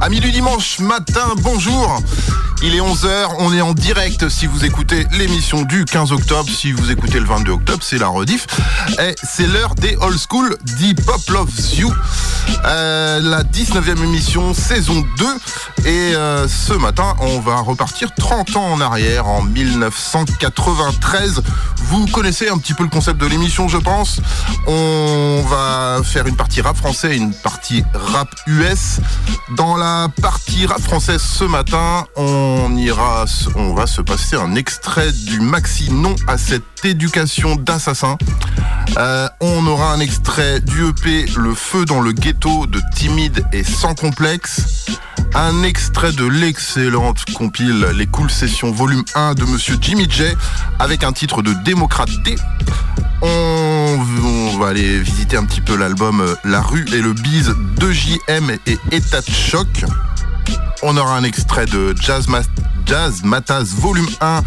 Amis du dimanche matin, bonjour. Il est 11h, on est en direct si vous écoutez l'émission du 15 octobre. Si vous écoutez le 22 octobre, c'est la rediff. Et c'est l'heure des old school Deep Pop Loves You. Euh, la 19e émission, saison 2. Et euh, ce matin, on va repartir 30 ans en arrière, en 1993. Vous connaissez un petit peu le concept de l'émission, je pense. On va faire une partie rap français et une partie rap US. Dans la partie rap française ce matin, on ira, on va se passer un extrait du maxi non à cette éducation d'assassin. Euh, on aura un extrait du EP Le feu dans le ghetto de Timide et sans complexe. Un extrait de l'excellente compile Les Cool Sessions volume 1 de Monsieur Jimmy J avec un titre de Démocrate D. On, on va aller visiter un petit peu l'album euh, La rue et le bise de JM et État de choc. On aura un extrait de Jazz, Ma- Jazz Matas volume 1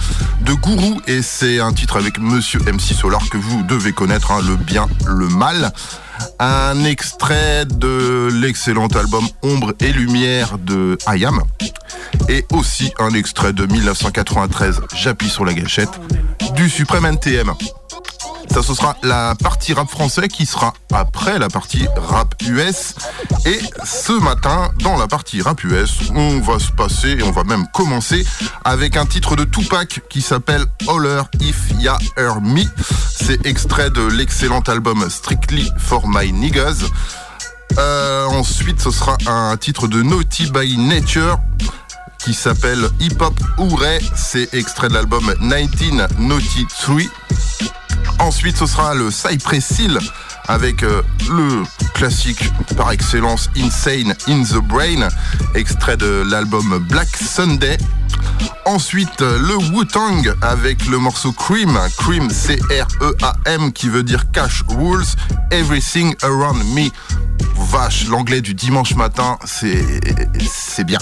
de Gourou et c'est un titre avec Monsieur MC Solar que vous devez connaître, hein, le bien, le mal. Un extrait de l'excellent album Ombre et Lumière de Ayam et aussi un extrait de 1993 J'appuie sur la gâchette du Suprême NTM. Ça, ce sera la partie rap français qui sera après la partie rap US. Et ce matin, dans la partie rap US, on va se passer et on va même commencer avec un titre de Tupac qui s'appelle Holler If Ya Hear Me. C'est extrait de l'excellent album Strictly for My Niggas. Euh, ensuite, ce sera un titre de Naughty by Nature qui s'appelle Hip Hop Hooray. C'est extrait de l'album 1993. Ensuite, ce sera le Cypress Hill avec euh, le classique par excellence Insane in the Brain, extrait de l'album Black Sunday. Ensuite, euh, le Wu-Tang avec le morceau Cream, Cream C-R-E-A-M qui veut dire Cash Rules, Everything Around Me. Vache, l'anglais du dimanche matin, c'est bien.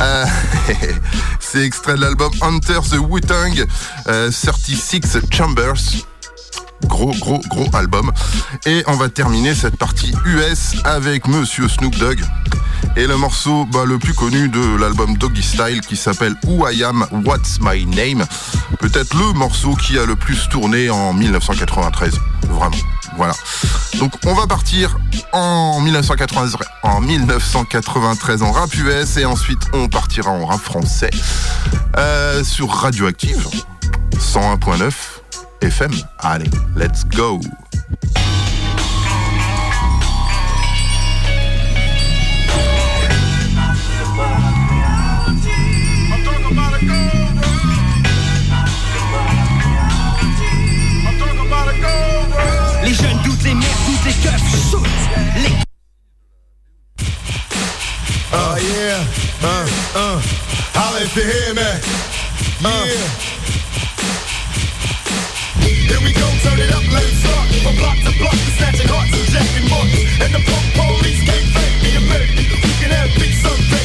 Euh, c'est extrait de l'album Hunter the Wu-Tang, euh, 36 Chambers. Gros, gros, gros album. Et on va terminer cette partie US avec Monsieur Snoop Dogg. Et le morceau bah, le plus connu de l'album Doggy Style qui s'appelle Who I Am, What's My Name. Peut-être le morceau qui a le plus tourné en 1993. Vraiment. Voilà. Donc on va partir en 1993 en, 1993 en rap US et ensuite on partira en rap français euh, sur Radioactive 101.9 FM. Allez, let's go. Les jeunes doutent, les mères doutent, les keufs sautent. Les Uh, yeah. Uh, uh. Holla if you hear me. Yeah. Block to block, we're snatching hearts and jacking marks. And the punk police can't fake me a minute. We can have big some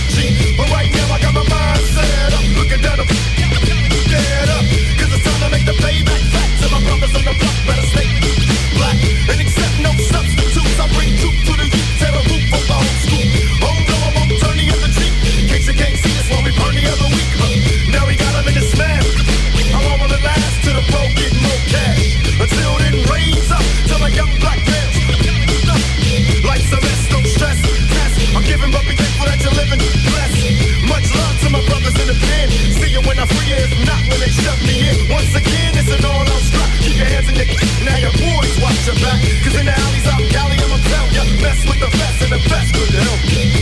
with the best and the best could help.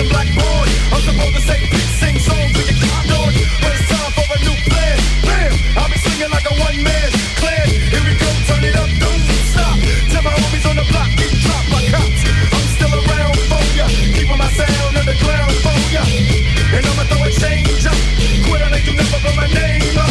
I'm supposed to say peace, sing songs, can keep going. But it's time for a new plan. Bam! I'll be singing like a one man clan. Here we go, turn it up, don't stop. Tell my homies on the block, keep. I'm still around for ya, keeping my sound underground for ya. And I'ma throw a change up. Quit on it, you never put my name up.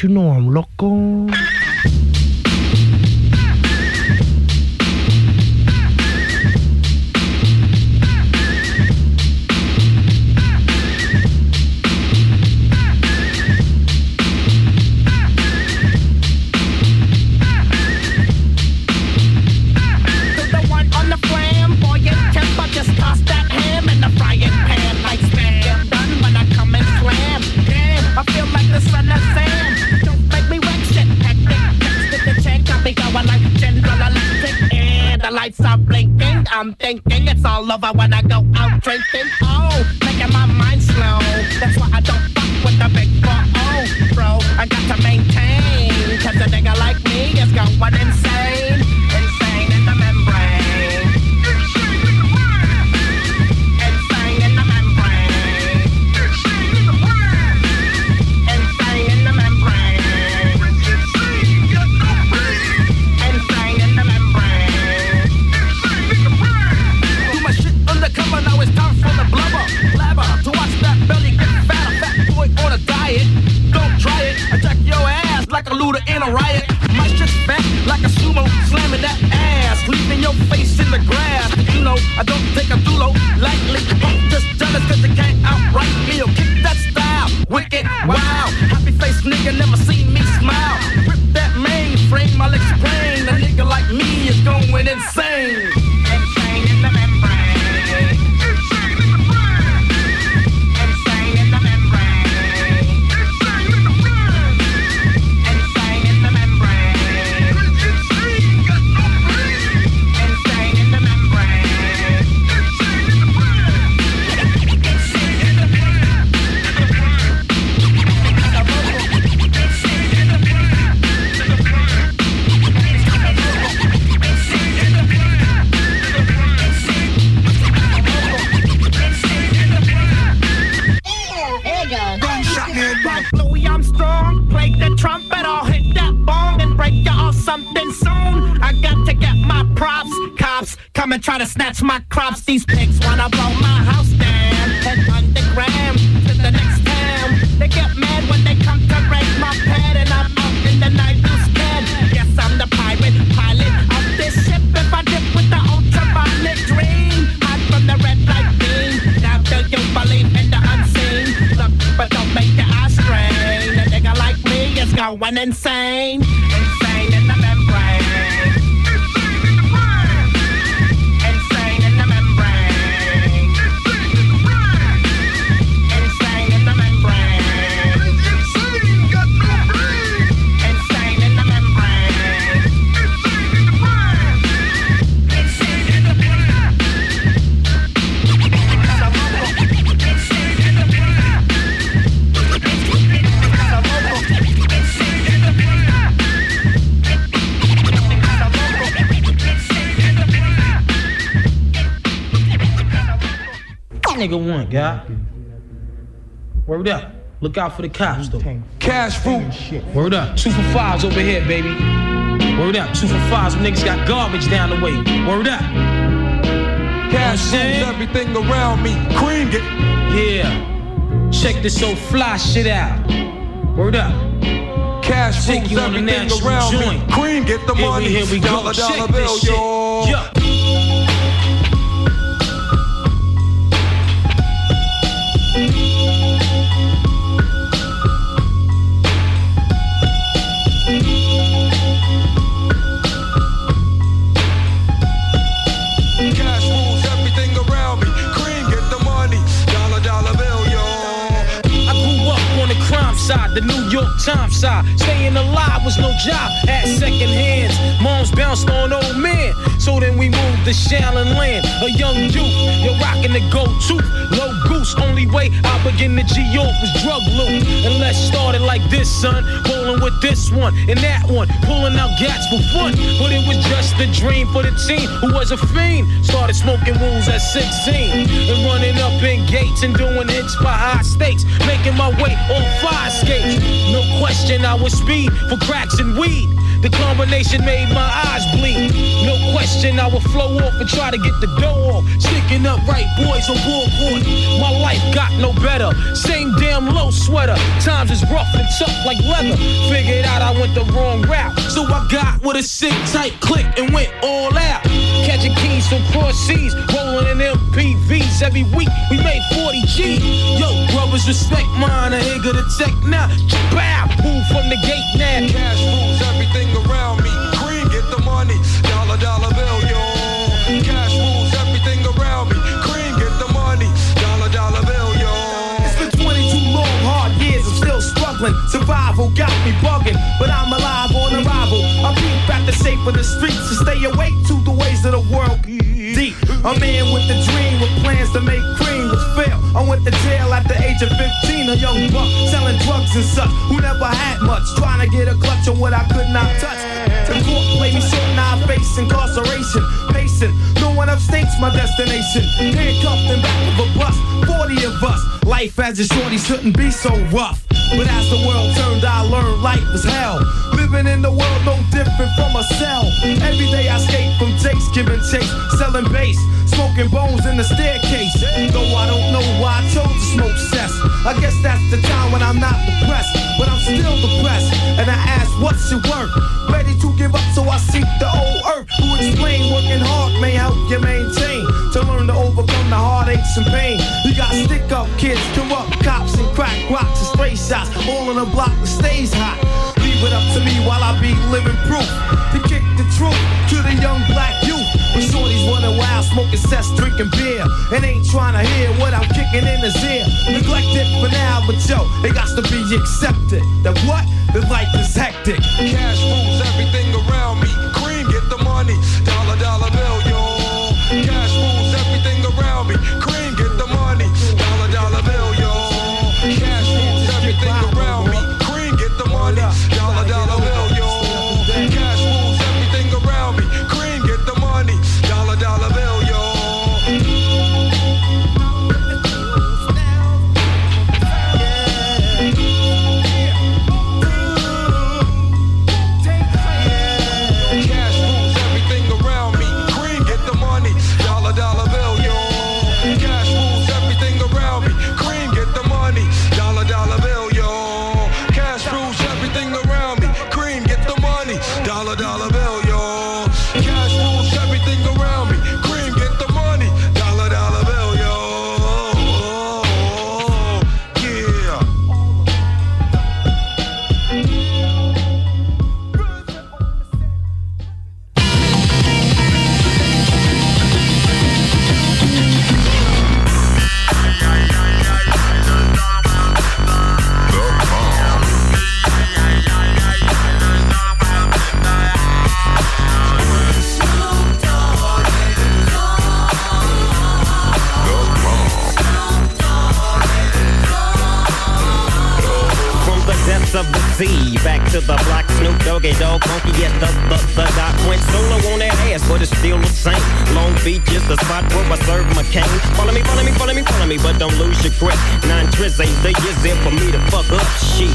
Don't you know I'm loco? I'm thinking it's all over when I go out drinking. Like Louis Armstrong, play the trumpet, I'll hit that bong and break you off something soon. I got to get my props, cops come and try to snatch my crops. These pigs wanna blow my house down, going insane. Insane Nigga one, guy. Word up. Look out for the cops, though. Cash fruit. Word up. Two for fives over here, baby. Word up. Two for fives. Some niggas got garbage down the way. Word up. Cash rules everything around me. Cream it. Yeah. Check this old fly shit out. Word up. Cash rules you on a everything around me. joint. Cream get the Here we, money. here we go. dollar dollar Check bill, this shit. yo. Yeah. Side, the New York Times side. Staying alive was no job, at second hands. Moms bounced on old men. So then we moved to Shaolin Land. A young youth, you're rocking the go to. Low goose, only way I begin to G off was drug loot. And let's start it like this, son. Rolling with this one and that one. Pulling out gats for fun. But it was just a dream for the team who was a fiend. Started smoking rules at 16. And running up in gates and doing hits for high stakes. Making my way on fire skates. No question, I was speed for cracks and weed. The combination made my eyes bleed. No question. I would flow off and try to get the dough off. Sticking up right boys on board court. My life got no better. Same damn low sweater. Times is rough and tough like leather. Figured out I went the wrong route. So I got with a sick tight click and went all out. Catching keys from cross seas, rolling in MPVs every week. We made 40 G. Yo, brothers, respect mine. I ain't gonna tech now. Bow, move from the gate now. Cash rules everything around me. Cream, get the money. Dollar, dollar bill, yo. Struggling. Survival got me bugging, but I'm alive on arrival. I peep at the shape of the streets to stay awake to the ways of the world. Deep, a man with a dream, with plans to make cream, was fail. I went to jail at the age of 15, a young buck selling drugs and such, who never had much, trying to get a clutch on what I could not touch. The court played me short, now I face incarceration. Pacing, no one upstates my destination. Handcuffed in back of a bus, 40 of us. Life as a shorty shouldn't be so rough. But as the world turned, I learned life was hell. Living in the world no different from a cell. Every day I skate from Jake's giving chase, selling bass, smoking bones in the staircase. Though I don't know why I chose to smoke cess. I guess that's the time when I'm not depressed, but I'm still depressed. And I ask, what's your work? Ready to give up, so I seek the old earth. Who explain working hard may help you maintain. To learn to overcome the heartaches and pain. You got stick up kids, corrupt cops, and crack rocks and stray shots. All in a block that stays hot. Leave it up to me while I be living proof. To kick the truth to the young black youth. When shorties running wild, smoking cess, drinking beer. And ain't trying to hear what I'm kicking in his ear. Neglected for now, but yo, it got to be accepted. That what? The life is hectic. Cash rules everything around me. Cream, get the money. Cane. Follow me, follow me, follow me, follow me, but don't lose your grip. Nine tris ain't the years in for me to fuck up shit.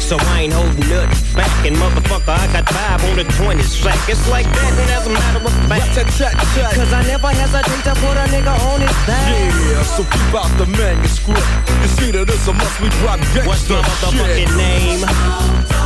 So I ain't holding nothing back, and motherfucker, I got five on the 20 sack. It's like that, and as a matter of fact, cause I never hesitate to put a nigga on his back. Yeah, so keep out the manuscript. You see that it's a must we drop gangsta What's my motherfucking shit. name?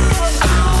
Oh.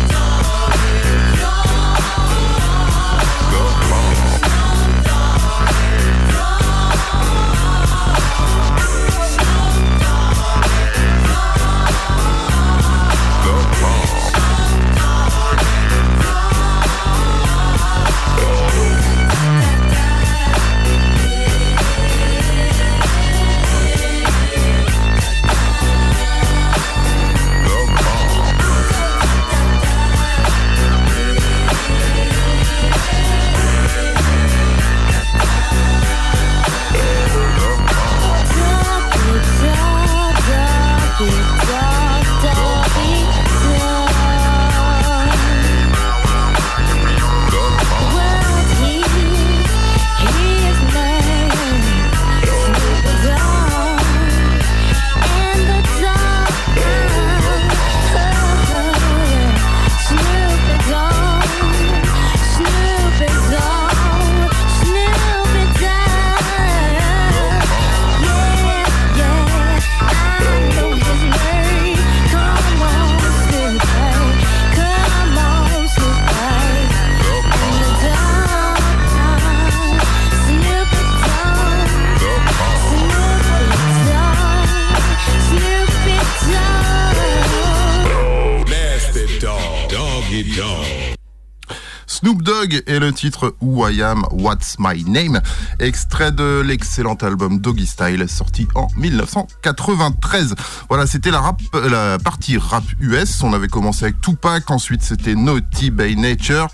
Et le titre Who I Am, What's My Name, extrait de l'excellent album Doggy Style sorti en 1993. Voilà, c'était la partie rap US. On avait commencé avec Tupac, ensuite c'était Naughty by Nature.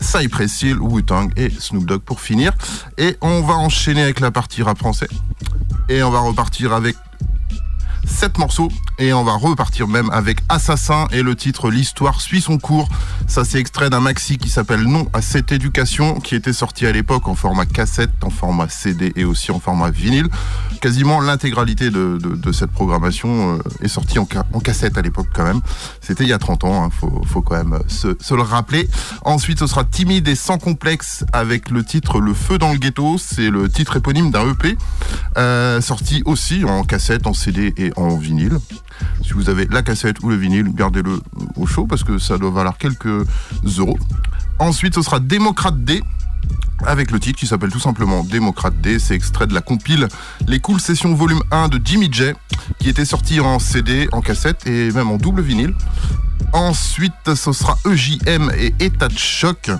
Cypress Hill, Wu-Tang et Snoop Dogg pour finir. Et on va enchaîner avec la partie rap français. Et on va repartir avec 7 morceaux et on va repartir même avec Assassin et le titre L'histoire suit son cours. Ça c'est extrait d'un maxi qui s'appelle Non à cette éducation qui était sorti à l'époque en format cassette, en format CD et aussi en format vinyle. Quasiment l'intégralité de, cette programmation euh, est sortie en, ca- en cassette à l'époque quand même. C'était il y a 30 ans, hein, faut, quand même se, se le rappeler. Ensuite ce sera Timide et sans complexe avec le titre Le feu dans le ghetto. C'est le titre éponyme d'un EP euh, sorti aussi en cassette, en CD et en vinyle. Si vous avez la cassette ou le vinyle, gardez-le au chaud parce que ça doit valoir quelques euros. Ensuite, ce sera Démocrate D avec le titre qui s'appelle tout simplement Démocrate D. C'est extrait de la compile Les Cool Sessions volume 1 de Jimmy J qui était sorti en CD, en cassette et même en double vinyle. Ensuite, ce sera EJM et État de choc,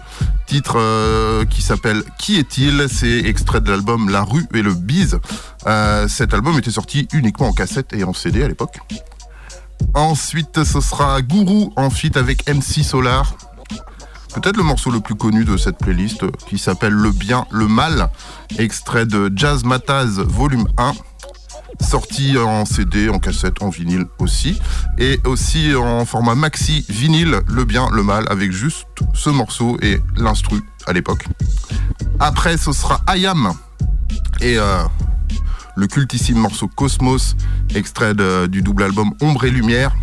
titre euh, qui s'appelle Qui est-il? C'est extrait de l'album La rue et le bise. Euh, cet album était sorti uniquement en cassette et en CD à l'époque. Ensuite, ce sera Gourou en feat avec MC Solar. Peut-être le morceau le plus connu de cette playlist euh, qui s'appelle Le bien, le mal, extrait de Jazz Mataz volume 1 sorti en CD, en cassette, en vinyle aussi, et aussi en format maxi vinyle, le bien, le mal, avec juste ce morceau et l'instru à l'époque. Après, ce sera Ayam et euh, le cultissime morceau Cosmos, extrait du double album Ombre et Lumière,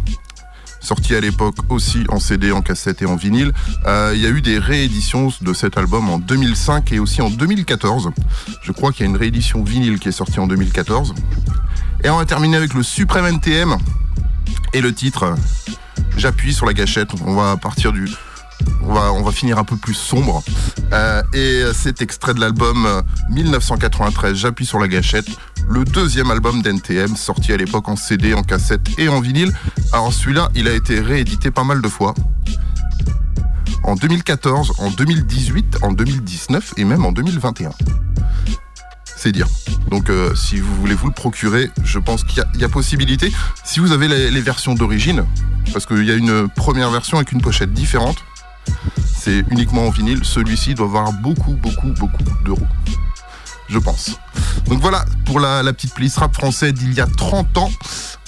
sorti à l'époque aussi en CD, en cassette et en vinyle. Euh, Il y a eu des rééditions de cet album en 2005 et aussi en 2014. Je crois qu'il y a une réédition vinyle qui est sortie en 2014. Et on va terminer avec le Supreme NTM et le titre euh, J'appuie sur la gâchette. On va partir du. On va, finir un peu plus sombre. Euh, et c'est extrait de l'album euh, 1993, J'appuie sur la gâchette, le deuxième album d'NTM, sorti à l'époque en CD, en cassette et en vinyle. Alors celui-là, il a été réédité pas mal de fois. En 2014, en 2018, en 2019 et même en 2021. C'est dire. Donc euh, si vous voulez vous le procurer, je pense qu'il y a- possibilité. Si vous avez les versions d'origine, parce qu'il y a une première version avec une pochette différente, c'est uniquement en vinyle. Celui-ci doit avoir beaucoup, beaucoup, beaucoup d'euros. Je pense. Donc voilà pour la, petite playlist rap français d'il y a 30 ans.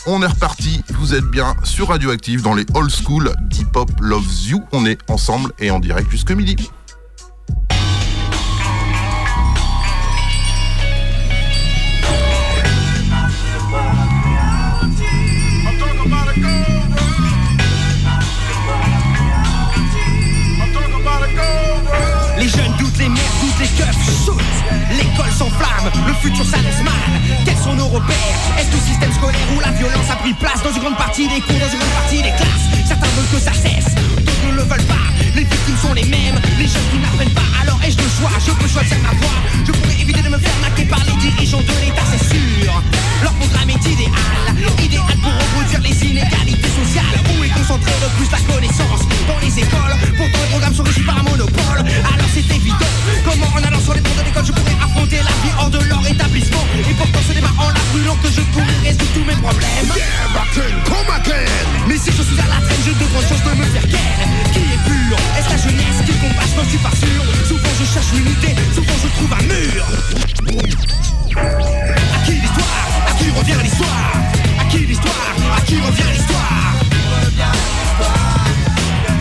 on est reparti. Vous êtes bien sur Radioactive dans les old school Deep Hop Loves You. On est ensemble et en direct jusque midi. Le futur s'annonce mal. Quels sont nos repères? Est-ce le système scolaire où la violence a pris place dans une grande partie des cours, dans une grande partie des classes? Certains veulent que ça cesse, d'autres ne le veulent pas. Les victimes sont les mêmes, les jeunes qui n'apprennent pas. Alors ai-je le choix? Je peux choisir ma voie. Je pourrais éviter de me faire maquer par les dirigeants de l'État, c'est sûr. Leur programme est idéal, idéal pour reproduire les inégalités sociales. Où est concentrée le plus la connaissance Dans les écoles, pourtant les programmes sont régis par un monopole. Alors c'est évident, comment en allant sur les bancs de l'école je pourrais affronter la vie hors de leur établissement. Et pourtant ce débat en la brûlant que je pourrais résoudre tous mes problèmes. Mais si je suis à la traîne, j'ai de grandes chances de me faire ken. Qui est pur? Est-ce la jeunesse qui combat Je n'en suis pas sûr. Souvent je cherche l'unité, souvent je trouve un mur. À qui l'histoire? À qui revient l'histoire? À qui l'histoire? À qui revient l'histoire?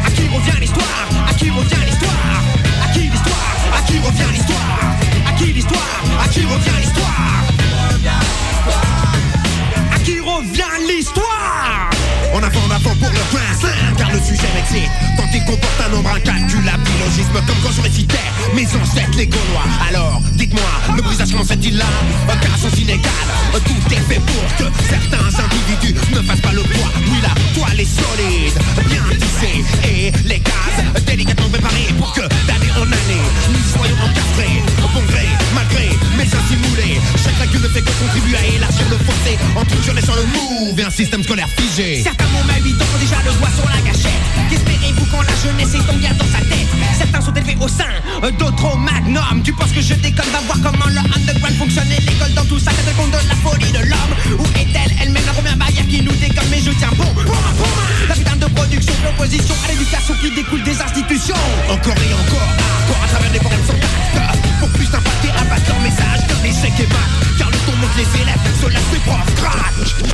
À qui revient l'histoire? À qui revient l'histoire? À qui l'histoire? À qui revient l'histoire? Qui l'histoire À qui revient l'histoire À qui revient l'histoire En avant, en avant pour le prince Car le sujet m'excite. Tant il comporte un nombre incalculable d'illogisme Comme quand je récitais mes ancêtres les Gaulois. Alors, dites-moi, le brisage comment fait-il là? Aucun sens inégal Tout est fait pour que certains individus ne fassent pas le poids. Oui, la toile est solide, bien tissée Et les cases délicatement préparées Pour que d'année en année Nous soyons encastrés Bon gré, malgré, mais ainsi fait que contribuer à élargir le fossé Entre une jeunesse en le move et un système scolaire figé. Certains m'ont même mis déjà le doigt sur la gâchette. Qu'espérez-vous quand la jeunesse est tombée dans sa tête? Certains sont élevés au sein, d'autres au magnum. Tu penses que je déconne, va voir comment le underground fonctionne Et l'école dans tout ça, te compte de la folie de l'homme. Où est-elle? Elle-même la première barrière qui nous déconne. Mais je tiens bon. La putain de production, l'opposition à l'éducation qui découle des institutions. Encore et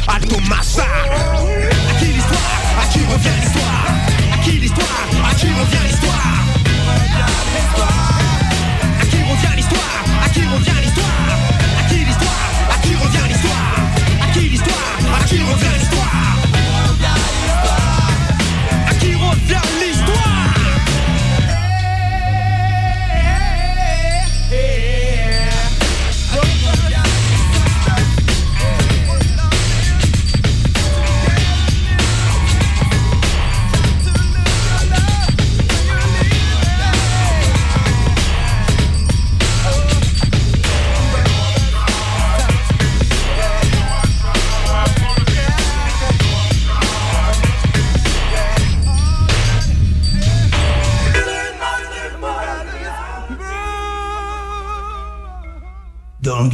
I do my side.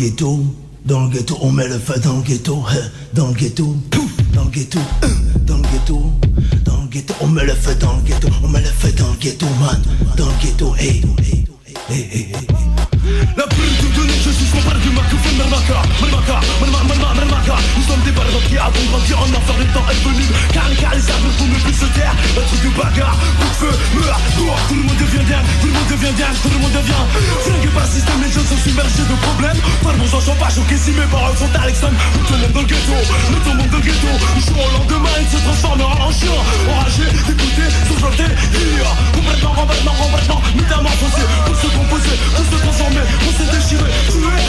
Ghetto, dans le ghetto, on met le feu dans le ghetto, hein, dans le ghetto, dans le ghetto, hein, dans le ghetto, dans le ghetto, on met le feu dans le ghetto, on met le feu dans le ghetto, man, dans le ghetto, hey, hey, hey, hey. La plume de donner, je suis son père du microphone Mermaka, Mermaka, Mermaka, Mermaka, Mermaka Nous sommes des barres qui avons grandi en enfer, le temps est venu. Car les arbres pour ne plus se taire. Un truc de bagarre, coup de feu, meurt, toi Tout le monde devient dingue, tout le monde devient dingue, tout le monde devient Flingué par système, les jeunes sont submergés de problèmes. Par bon j'en pas choqué si mes paroles sont Alexandre Nous tombons dans le ghetto, nous tombons dans le ghetto. Du jour au lendemain, il se transformera en chien Enragé, dégoûté, le délire Complètement, complètement, complètement, métamorphosé Pour se composer, pour se transformer, pour se déchirer Tuer,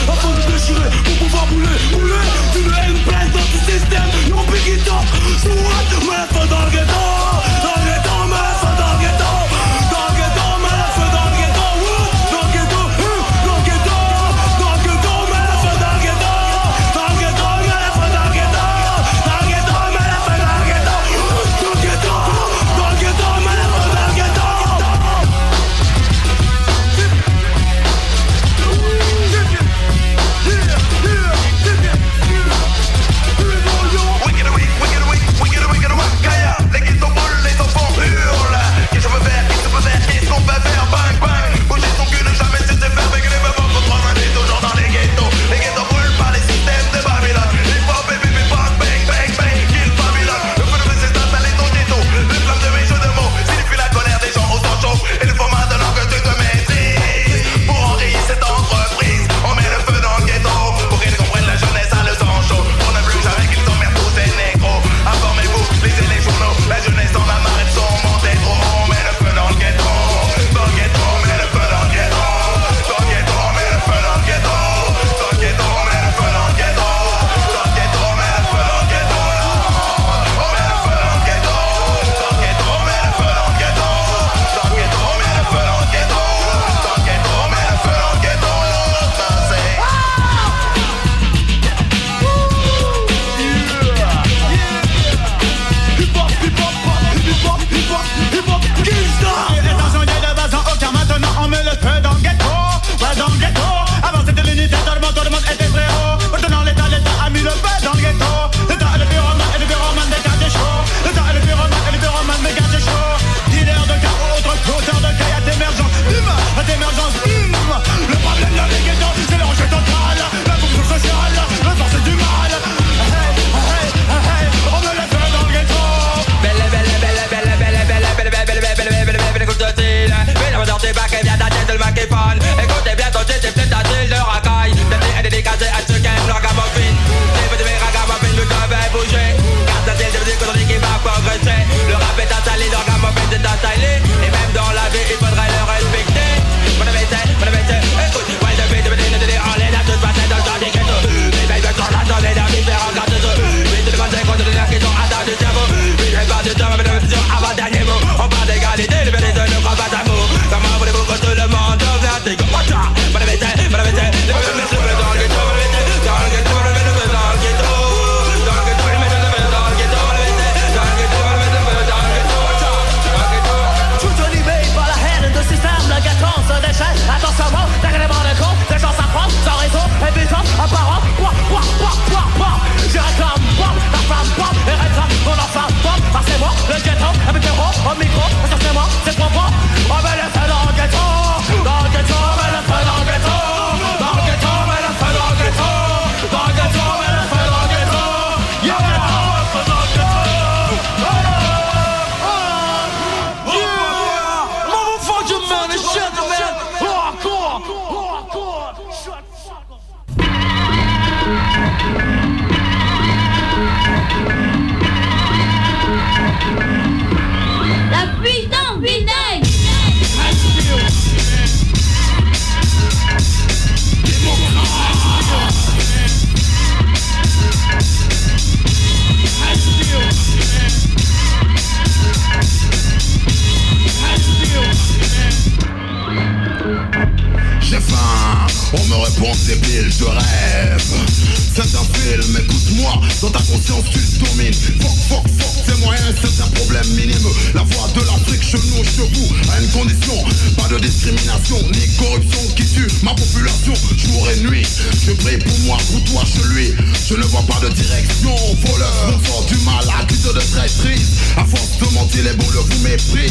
direction voleur, on sent du mal à titre de traîtrise. À force de mentir, les bons le vous méprisent.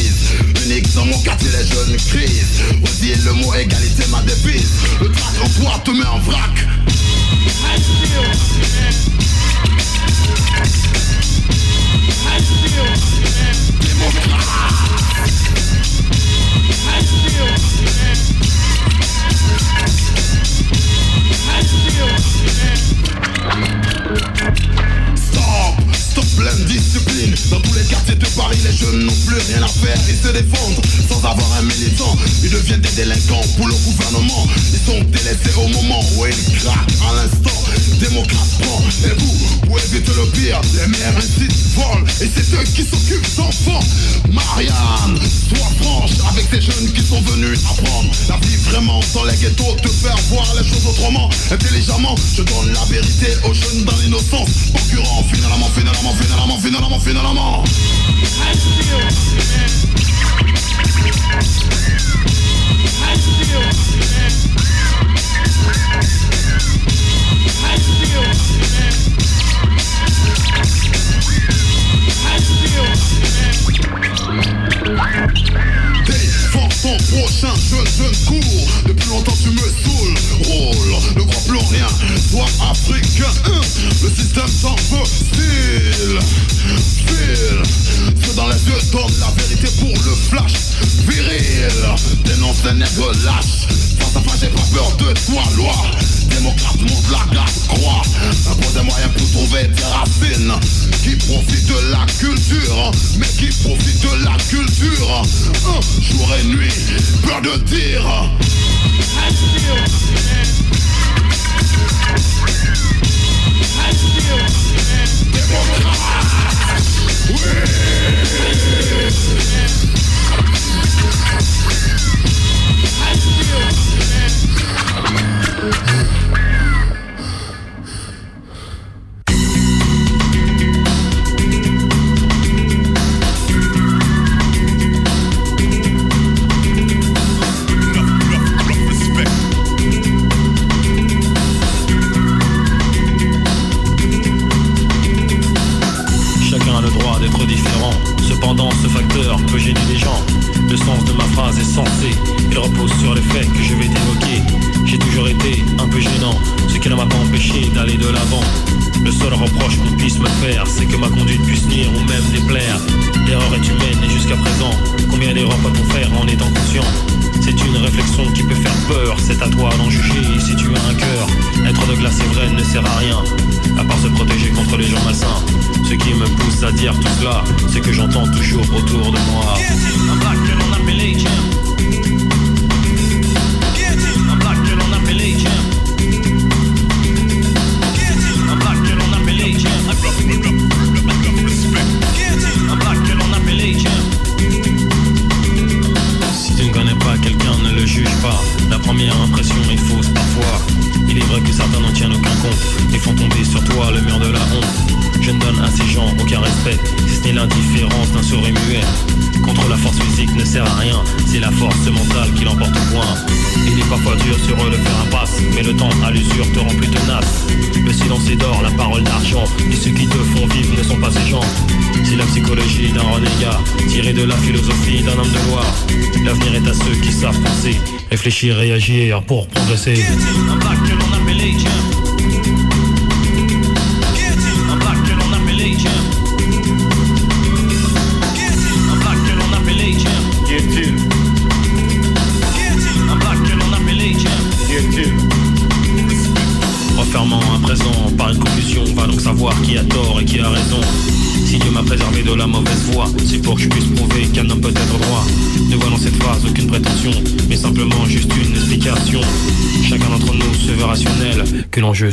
réagir pour progresser.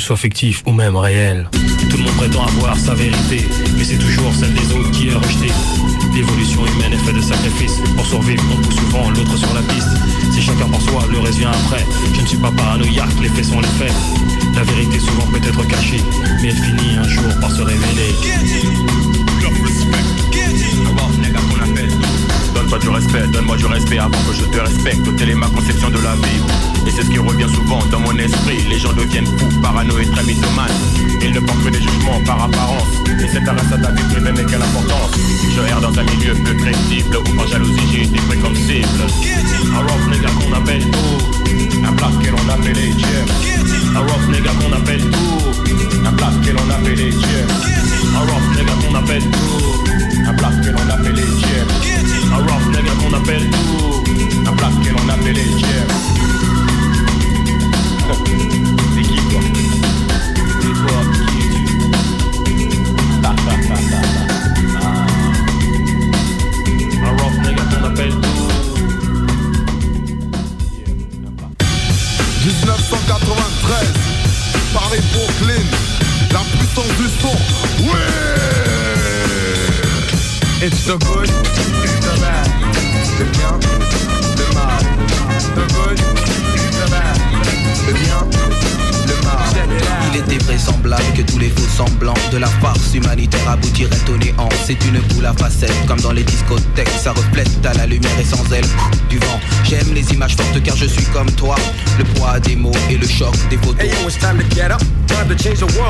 soit fictif ou même réel. Tout le monde prétend avoir sa vérité, mais c'est toujours celle des autres qui est rejetée. L'évolution humaine est faite de sacrifices. Pour survivre, on pousse souvent l'autre sur la piste. Si chacun pour soi, le reste vient après. Je ne suis pas paranoïaque, les faits sont les faits. La vérité souvent peut être cachée, mais elle finit un jour par se révéler. Donne-toi du respect, donne-moi du respect avant que je te respecte. Telle est ma conception de la vie. Et c'est ce qui revient souvent dans mon esprit. Les gens deviennent fous, paranoïdes, très mythomanes. Ils ne portent que des jugements par apparence. Et c'est un à ta vie privée, mais quelle importance. Je erre dans un milieu peu crédible où par jalousie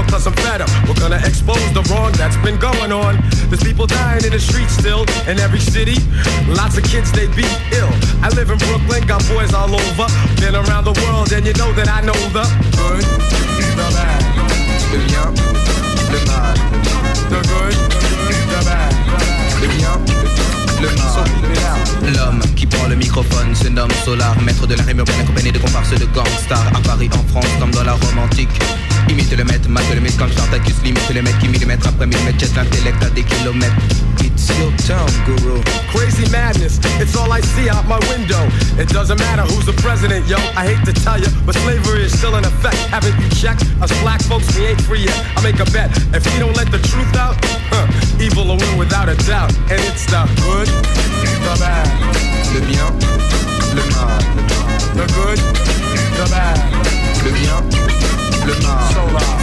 the world cause I'm fed up. We're gonna expose the wrong that's been going on? There's people dying in the streets still in every city. Lots of kids they be ill. I live in Brooklyn, got boys all over. Been around the world and you know that I know the good, the bad, le bien, le mal. The good, the bad, le mal. L'homme qui prend le microphone se nomme Solar, maître de la rime urbaine accompagné de comparses de gangsters à Paris, en France, comme dans la Rome antique. Imite le maître, mate le maître comme Spartacus, limite le mec qui millimètre après millimètre, jette l'intellect à des kilomètres. It's your town, guru. Crazy madness, it's all I see out my window. It doesn't matter who's the president, yo. I hate to tell you, but slavery is still in effect. Haven't you checked? Us black folks, we ain't free yet. I make a bet. If we don't let the truth out, huh, evil will win without a doubt. And it's the good, the bad, Le bien, le mal. The good, le bien, le mal.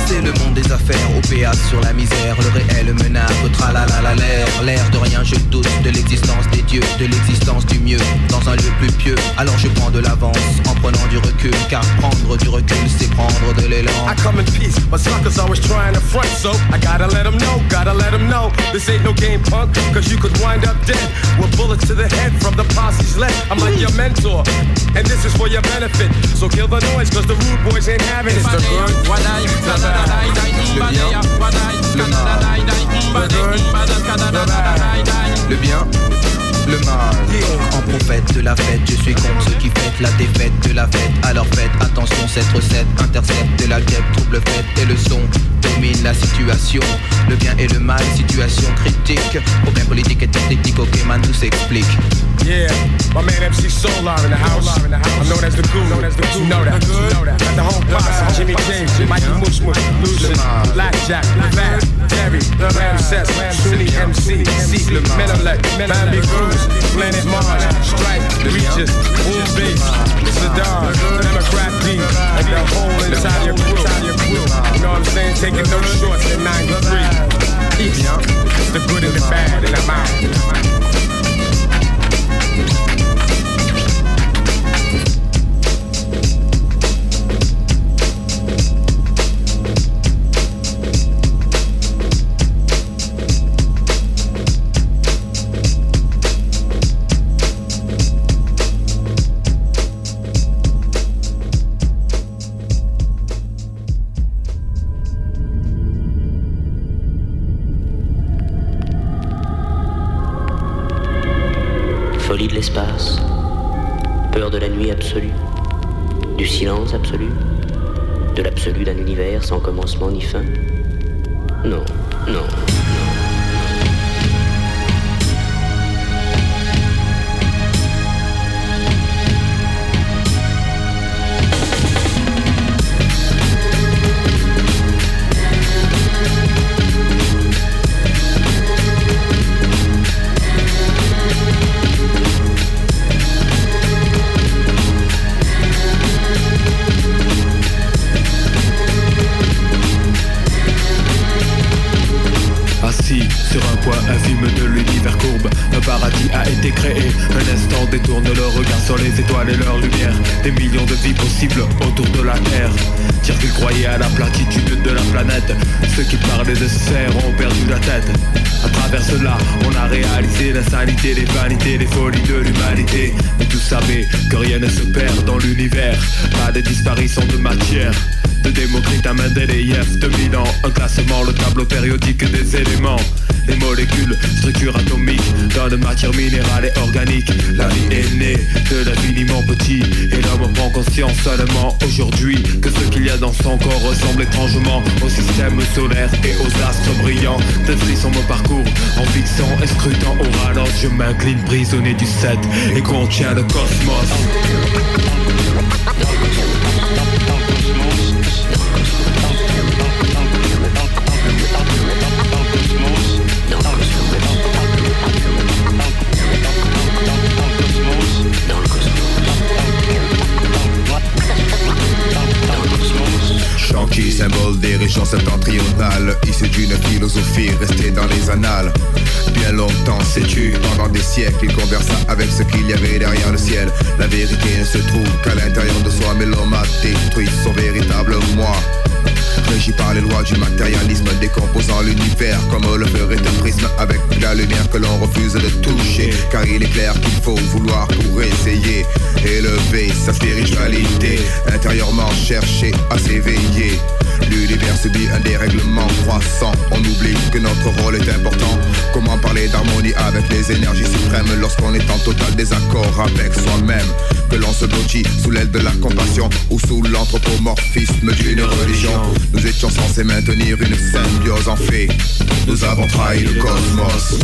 C'est le monde des affaires, péage sur la misère, le réel menace, tralala l'air, l'air de rien, je doute de l'existence des dieux, de l'existence du mieux, dans un lieu plus pieux. Alors je prends de l'avance, en prenant du recul, car prendre du recul, c'est prendre de l'élan. I come in peace, but suckers always trying to front, so I gotta let them know, gotta let them know. This ain't no game punk, cause you could wind up dead with bullets to the head from the posse's left. I'm like your mentor, and this is for your benefit. So kill the noise, cause the rude boys ain't having it. It's the good, the bad, le bien, le mal. The good, the bad, Le bien, le mal. En prophète de la fête, je suis contre ceux qui fêtent la défaite de la fête. Alors faites attention, cette recette intercepte de la guêpe, trouble fête et le son domine la situation. Le bien et le mal, situation critique. Problème politique et technique, ok man, tout s'explique. Yeah, my man MC Solar in the house. I'm known as the guru. You know that. You know that. Got the whole posse. Jimmy James, Mikey Mush Mush, Lucian, Blackjack, Fat, Terry, Ramses, Sunni MC, Secret, Menelec, Bambi Cruz, Planet Mars, Stripe, Regis, Boom Bass, Saddam, Democrat D, and the whole entire crew. You know what I'm saying? Taking no shorts in 93. Peace. It's the good and the bad, and I'm out. Des frissons me parcours en fixant et scrutant au ralenti. Je m'incline prisonnier du 7 et contiens le cosmos. Issu d'une philosophie restée dans les annales. Bien longtemps sais-tu, pendant des siècles Il conversa avec ce qu'il y avait derrière le ciel. La vérité ne se trouve qu'à l'intérieur de soi Mais l'homme a détruit son véritable moi. Régi par les lois du matérialisme Décomposant l'univers comme le ferait un prisme Avec la lumière que l'on refuse de toucher. Car il est clair qu'il faut vouloir pour essayer Élever sa spiritualité Intérieurement chercher à s'éveiller L'univers subit un dérèglement croissant. On oublie que notre rôle est important. Comment parler d'harmonie avec les énergies suprêmes Lorsqu'on est en total désaccord avec soi-même? Que l'on se blottit sous l'aile de la compassion Ou sous l'anthropomorphisme d'une religion. Nous étions censés maintenir une symbiose. En fait Nous avons trahi le cosmos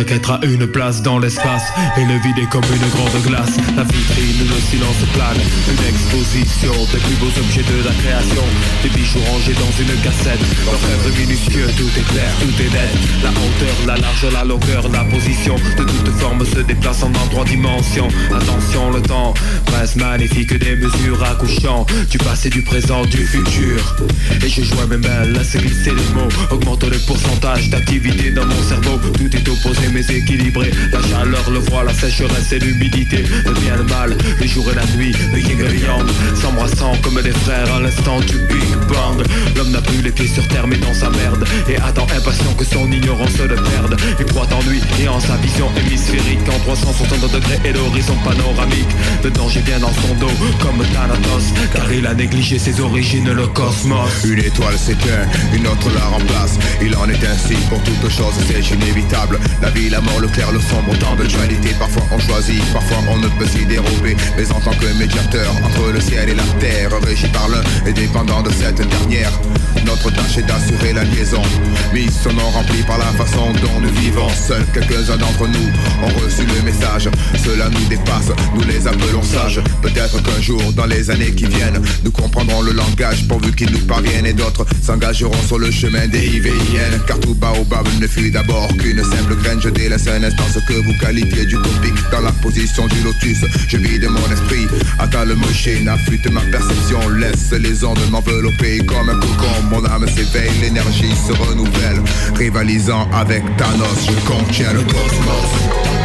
Chaque être a une place dans l'espace Et le vide est comme une grande glace. La vitrine le silence plane. Une exposition des plus beaux objets de la création. Des bijoux rangés dans une cassette. L'orfèvre minutieux, tout est clair, tout est net. La hauteur, la largeur, la longueur, la position. De toute forme se déplaçant dans trois dimensions. Attention le temps, presse magnifique des mesures accouchant. Du passé, du présent, du futur. Et je joins mes mains, laisse glisser les mots. Augmente le pourcentage d'activité dans mon cerveau. Tout est opposé mais équilibré La chaleur, le froid, la sécheresse et l'humidité. Le bien le mal, le jour et la nuit, le yin et le yang. S'embrassant comme des frères à l'instant du Big Bang. L'homme n'a plus les pieds sur terre mais dans sa merde. Et attend impatient que son ignorance le perde. Il croit en lui et en sa vision hémisphérique. En 360 degrés et l'horizon panoramique. Le danger vient dans son dos comme Thanatos. Car il a négligé ses origines, le cosmos. Une étoile s'éteint, une autre la remplace. Il en est ainsi pour toute chose, c'est inévitable vie, la mort, le clair, le sombre, tant de dualité Parfois on choisit, parfois on ne peut s'y dérober. Mais en tant que médiateur entre le ciel et la terre Régi par l'un et dépendant de cette dernière Notre tâche est d'assurer la liaison. Mis son nom rempli par la façon dont nous vivons Seuls quelques-uns d'entre nous ont reçu le message. Cela nous dépasse, nous les appelons sages. Peut-être qu'un jour, dans les années qui viennent Nous comprendrons le langage pourvu qu'il nous parvienne Et d'autres s'engageront sur le chemin des IVIN Car tout baobab ne fut d'abord qu'une simple graine Je délaisse un instant ce que vous qualifiez d'utopique Dans la position du lotus, je vide mon esprit. Attends le moché, affûte ma perception Laisse les ondes m'envelopper comme un cocon. Mon âme s'éveille, l'énergie se renouvelle. Rivalisant avec Thanos, je contiens le cosmos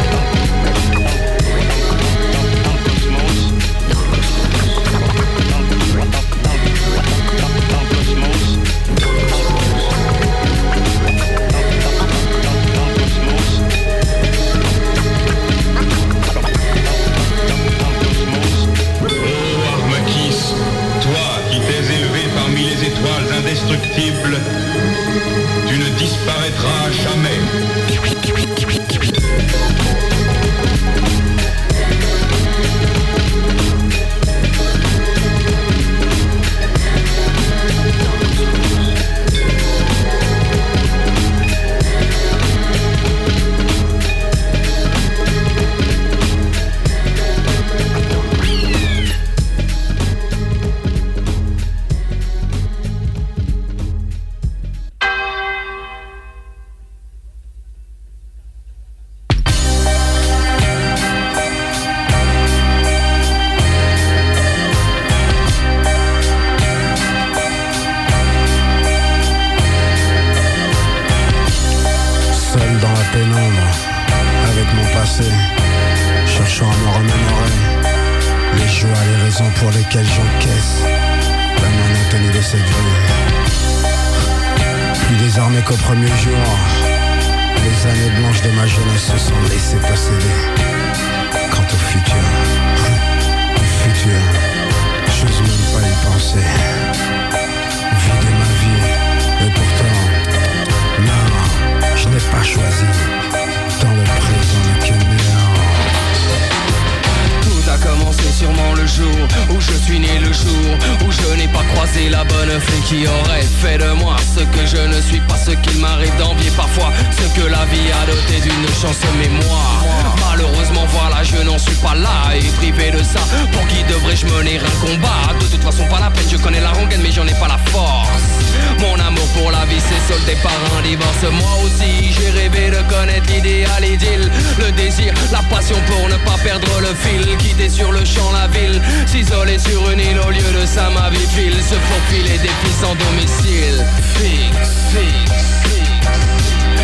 sur une île au lieu de ça ma vie file Se faufiler des filles sans domicile. Fixe, fixe,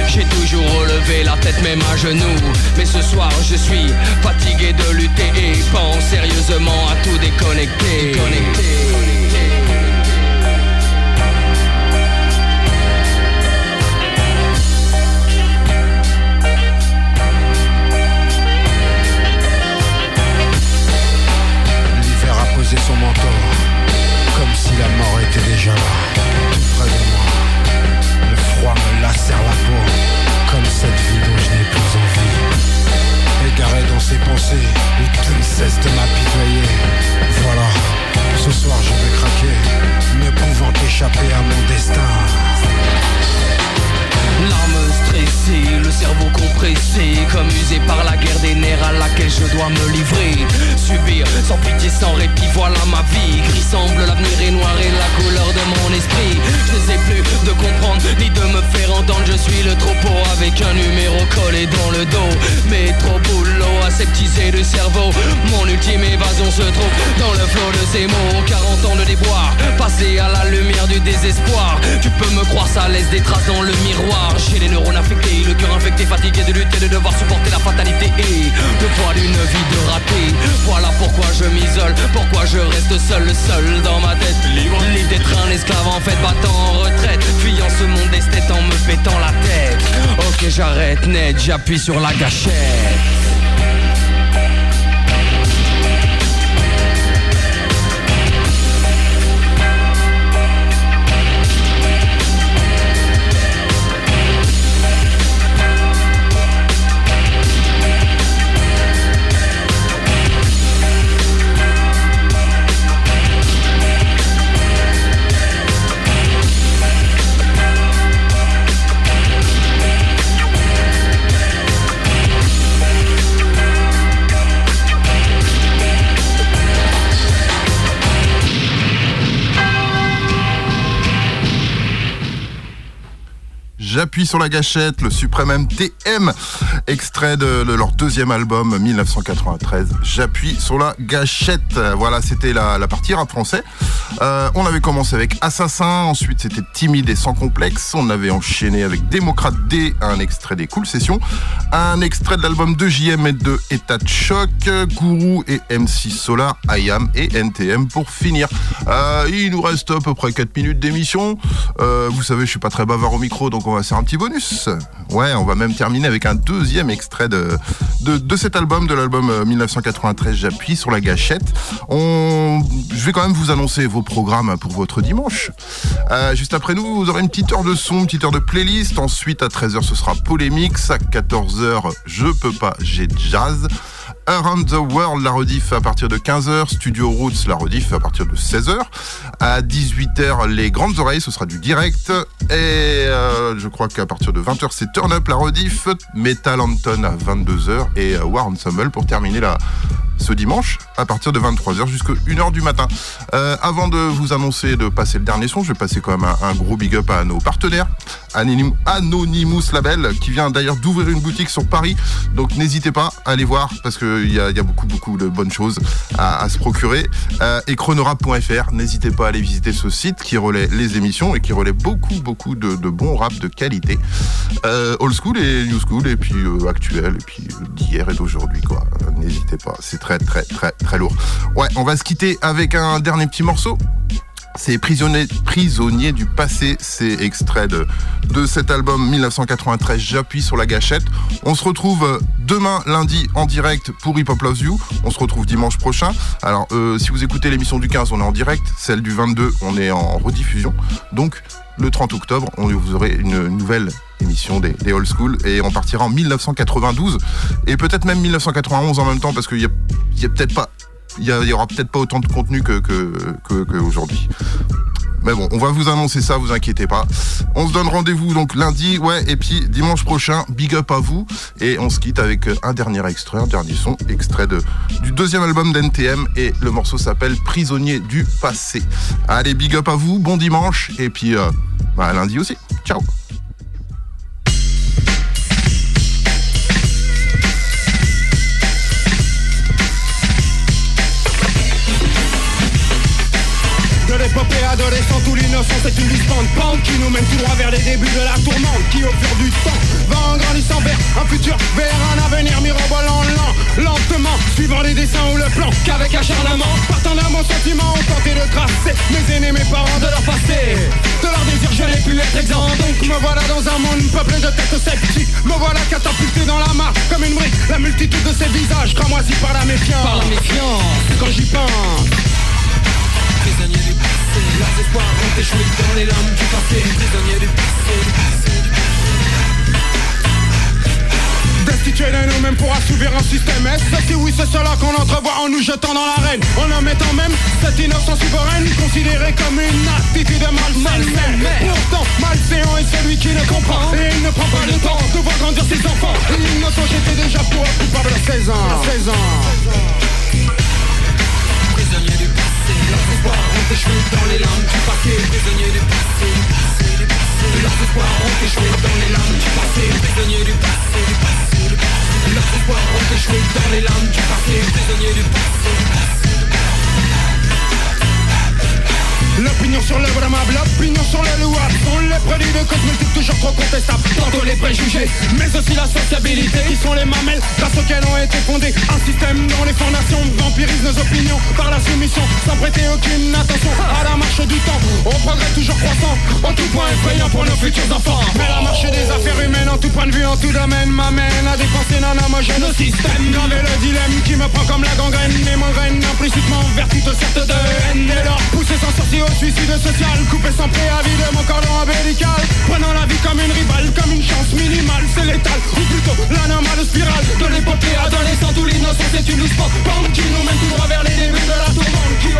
j'ai toujours relevé la tête même à genoux. Mais ce soir je suis fatigué de lutter Et pense sérieusement à tout déconnecter. L'hiver était déjà là, près de moi. Le froid me lacère la peau, comme cette vie dont je n'ai plus envie. Égaré dans ses pensées, où tout ne cesse de m'apitoyer. Voilà, ce soir je vais craquer, ne pouvant échapper à mon destin. Le cerveau compressé Comme usé par la guerre des nerfs à laquelle je dois me livrer. Subir sans pitié, sans répit, voilà ma vie. Gris semble, l'avenir est noir et la couleur de mon esprit. Je ne sais plus de comprendre, ni de me faire entendre. Je suis le troupeau avec un numéro collé dans le dos. Mais trop boulot, aseptisé le cerveau. Mon ultime évasion se trouve dans le flot de ces mots. 40 ans de déboire, passé à la lumière du désespoir. Tu peux me croire, ça laisse des traces dans le miroir. J'ai les neurones le cœur infecté, fatigué de lutter, de devoir supporter la fatalité. Et le poids d'une vie de raté. Voilà pourquoi je m'isole, pourquoi je reste seul, seul dans ma tête. Libre, d'être un esclave en fait, battant en retraite. Fuyant ce monde d'esthète en me pétant la tête. Ok j'arrête net, j'appuie sur la gâchette J'appuie sur la gâchette, le suprême MTM, extrait de, de leur deuxième album 1993. J'appuie sur la gâchette. Voilà, c'était la, la partie rap français. Euh, on avait commencé avec Assassin, ensuite c'était Timide et sans complexe. On avait enchaîné avec Démocrate D, un extrait des Cool Sessions, un extrait de l'album de JM et de État de choc, Gourou et MC Solar, IAM et NTM pour finir. Euh, il nous reste à peu près 4 minutes d'émission. Euh, vous savez, je suis pas très bavard au micro, donc on va un petit bonus. Ouais, on va même terminer avec un deuxième extrait de, cet album, de l'album euh, 1993. J'appuie sur la gâchette. On, je vais quand même vous annoncer vos programmes pour votre dimanche. Euh, juste après nous, vous aurez une petite heure de son, une petite heure de playlist. Ensuite, à 13h, ce sera Polémix. À 14h, Je peux pas, j'ai jazz. Around the World, la rediff à partir de 15h, Studio Roots, la rediff à partir de 16h. À 18h, les grandes oreilles, ce sera du direct. Et euh, je crois qu'à partir de 20h, c'est Turn Up, la rediff. Metal Anton à 22h et euh, War Ensemble pour terminer ce dimanche à partir de 23h jusqu'à 1h du matin. Euh, avant de vous annoncer de passer le dernier son, je vais passer quand même un, gros big up à nos partenaires. Anonym- Anonymous Label qui vient d'ailleurs d'ouvrir une boutique sur Paris. Donc n'hésitez pas à aller voir parce que qu'il y a, il y a beaucoup, beaucoup de bonnes choses à, se procurer. Euh, et chronorap.fr, n'hésitez pas à aller visiter ce site qui relaie les émissions et qui relaie beaucoup, beaucoup de, bons rap de qualité. Euh, old school et new school, et puis euh, actuel, et puis d'hier et d'aujourd'hui, n'hésitez pas, c'est très, très, très, très lourd. Ouais, on va se quitter avec un dernier petit morceau. C'est prisonnier, du passé, c'est extrait de, de cet album 1993, J'appuie sur la gâchette. On se retrouve euh, demain lundi en direct pour Hip Hop Loves You. On se retrouve dimanche prochain. Alors euh, si vous écoutez l'émission du 15, on est en direct. Celle du 22, on est en rediffusion. Donc le 30 octobre, vous aurez une nouvelle émission des, old school et on partira en 1992 et peut-être même 1991 en même temps parce qu'il y a, il y a peut-être pas il y, a- il y aura peut-être pas autant de contenu que, aujourd'hui. Mais bon, on va vous annoncer ça, vous inquiétez pas. On se donne rendez-vous donc lundi, ouais, et puis dimanche prochain, big up à vous. Et on se quitte avec un dernier extrait, un dernier son, extrait de, du deuxième album d'NTM. Et le morceau s'appelle Prisonnier du passé. Allez, big up à vous, bon dimanche, et puis euh, bah, à lundi aussi. Ciao De l'épopée adolescente où l'innocence est une distante pente Qui nous mène tout droit vers les débuts de la tourmente Qui au fur du temps va en grandissant vers un futur Vers un avenir mirobolant lent Lentement, suivant les dessins ou le plan Qu'avec acharnement, partant d'un bon sentiment On tentait de tracer mes aînés, mes parents de leur passé. De leur désir je n'ai pu être exempt. Donc me voilà dans un monde peuplé de têtes sceptiques. Me voilà catapulté dans la mare comme une brique. La multitude de ces visages cramoisis par la méfiance Par la méfiance. Quand j'y pense passé, leurs espoirs ont échoué dans les lames du passé. Prisonnier du passé, du passé, du Destitués de nous-mêmes pour assouvir un système. S Si oui c'est cela qu'on entrevoit en nous jetant dans l'arène? En omettant même cette innocence souveraine Considérée comme une attitude malsaine pourtant malséant est celui qui ne comprend Et il ne prend pas le temps de voir grandir ses enfants. Innocent j'étais déjà pour coupable à 16 ans À 16 ans leurs espoirs ont échoué dans les lames du passé. Prisonnier du passé, du passé. Leurs espoirs ont échoué dans les lames du passé. Prisonnier du passé, du passé, du passé. Leurs espoirs ont échoué dans les lames du passé. Prisonnier du passé. L'opinion sur l'œuvre aimable, l'opinion sur le louable Sont les produits de cosmétiques toujours trop contestables. Tantôt les préjugés, mais aussi la sociabilité. Qui sont les mamelles grâce auxquelles ont été fondés Un système dont les fondations vampirisent nos opinions Par la soumission, sans prêter aucune attention À la marche du temps, au progrès toujours croissant En tout point effrayant pour nos futurs enfants. Mais la marche des affaires humaines en tout point de vue, en tout domaine M'amène à dépenser non homogène au système. Gravé le dilemme qui me prend comme la gangrène. Et m'engraine implicitement vers toute sorte de haine. Dès lors, poussé sans sortir suicide social Coupé sans préavis de mon cordon ombilical Prenant la vie comme une rivale, comme une chance minimale C'est létal, ou plutôt l'anormale spirale De l'épopée adolescente où l'innocence est une loose qui nous mène tout droit vers les débuts de la tourmente Qui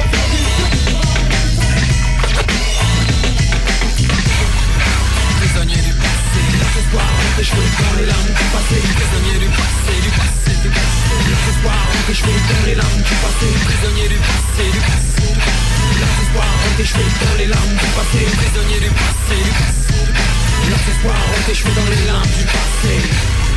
Prisonnier du passé, espoirs ont échoué dans les lames du passé. Prisonnier du passé, du passé, du passé. Espoirs ont échoué dans les lames du passé. Prisonnier du passé, du passé. Leurs espoirs ont échoué dans les lames du passé. Prisonnier du passé, du passé. Leurs espoirs ont échoué dans les lames du passé.